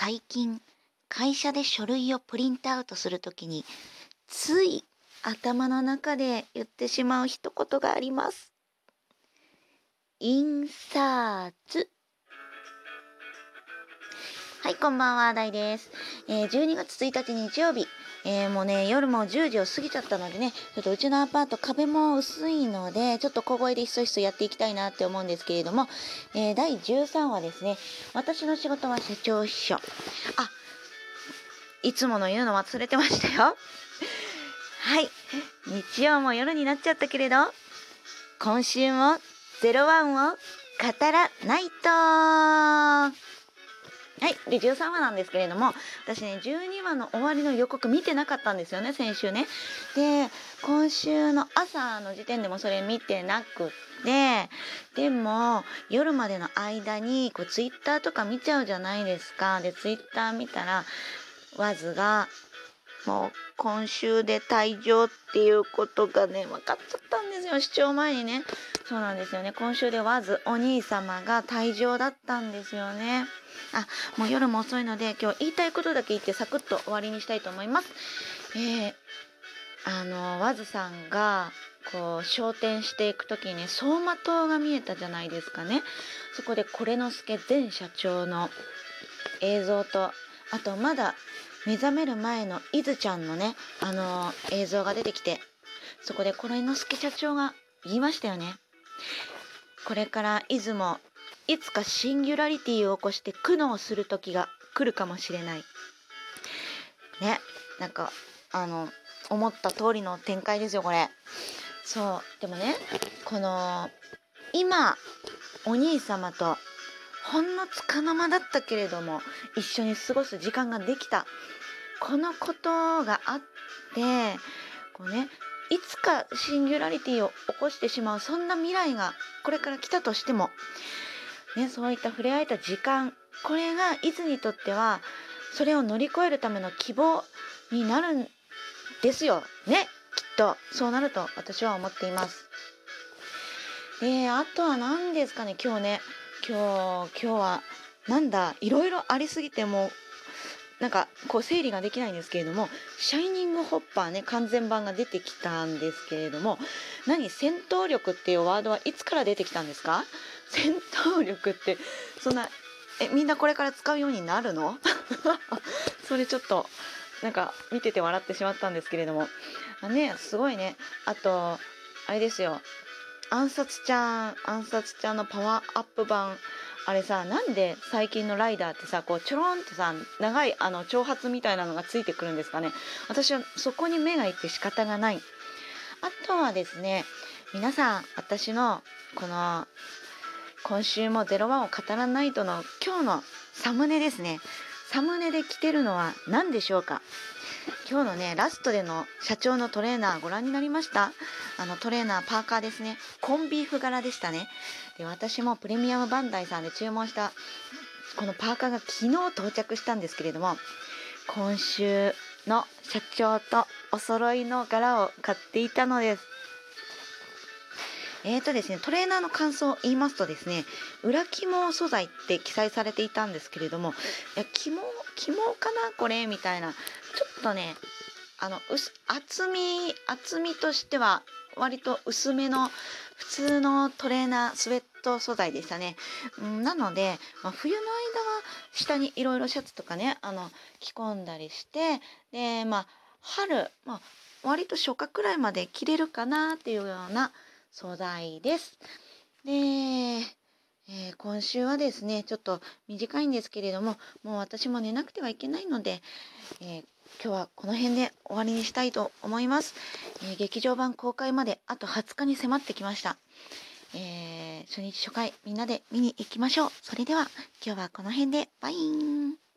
最近会社で書類をプリントアウトするときについ頭の中で言ってしまう一言があります。印刷はい、こんばんは、大です。えー、12月1日日曜日、えー、もうね、夜も10時を過ぎちゃったのでね、ちょっとうちのアパート壁も薄いので、ちょっと小声でひそひそやっていきたいなって思うんですけれども、えー、第13話ですね、私の仕事は社長秘書。あ、いつもの言うの忘れてましたよ。はい、日曜も夜になっちゃったけれど、今週も01を語らないと。で、13話なんですけれども、私ね、12話の終わりの予告見てなかったんですよね、先週ね。で、今週の朝の時点でもそれ見てなくって、でも、夜までの間に、こう、ツイッターとか見ちゃうじゃないですか。で、ツイッター見たら、ワズが、もう、今週で退場っていうことがね、分かっちゃったんですよ、視聴前にね。そうなんですよね。今週でワズ、お兄様が退場だったんですよね。あ、もう夜も遅いので今日言いたいことだけ言ってサクッと終わりにしたいと思います。えー、あのワズさんがこう昇天していく時にね走馬灯が見えたじゃないですかね。そこでこれの助前社長の映像とあとまだ目覚める前のいずちゃんのねあの映像が出てきてそこでこれの助社長が言いましたよね。これから出雲いつかシンギュラリティを起こして苦悩する時が来るかもしれない。ね、なんかあの思った通りの展開ですよこれ。そうでもねこの今お兄様とほんのつかの間だったけれども一緒に過ごす時間ができたこのことがあってこうねいつかシンギュラリティを起こしてしまうそんな未来がこれから来たとしてもね、そういった触れ合えた時間これが伊豆にとってはそれを乗り越えるための希望になるんですよ。ねきっと。そうなると私は思っています。であとは何ですかね今日ね。今日今日はなんだいろいろありすぎてもうなんかこう整理ができないんですけれども「シャイニングホッパーね」完全版が出てきたんですけれども何戦闘力っていうワードはいつから出てきたんですか？戦闘力ってそんなえみんなこれから使うようになるの？それちょっとなんか見てて笑ってしまったんですけれども。あねすごいね。あとあれですよ。暗殺ちゃん暗殺ちゃんのパワーアップ版。あれさなんで最近のライダーってさこうちょろんってさ長いあの長髪みたいなのがついてくるんですかね。私はそこに目がいって仕方がない。あとはですね皆さん私のこの今週も01を語らないとの今日のサムネですね。サムネで着てるのは何でしょうか？今日のねラストでの社長のトレーナーご覧になりました？あのトレーナーパーカーですね。コンビーフ柄でしたね。で私もプレミアムバンダイさんで注文したこのパーカーが昨日到着したんですけれども今週の社長とお揃いの柄を買っていたのです。えーとですね、トレーナーの感想を言いますとですね裏肝素材って記載されていたんですけれどもいや肝肝かな？これ？みたいなちょっとねあの薄厚み厚みとしては割と薄めの普通のトレーナースウェット素材でしたね、うん、なので、まあ、冬の間は下にいろいろシャツとかねあの着込んだりしてでまあ春、まあ、割と初夏くらいまで着れるかなっていうような素材です。で、えー、今週はですねちょっと短いんですけれどももう私も寝なくてはいけないので、えー、今日はこの辺で終わりにしたいと思います、えー、劇場版公開まであと20日に迫ってきました、え初日初回みんなで見に行きましょう。それでは今日はこの辺で。バイン。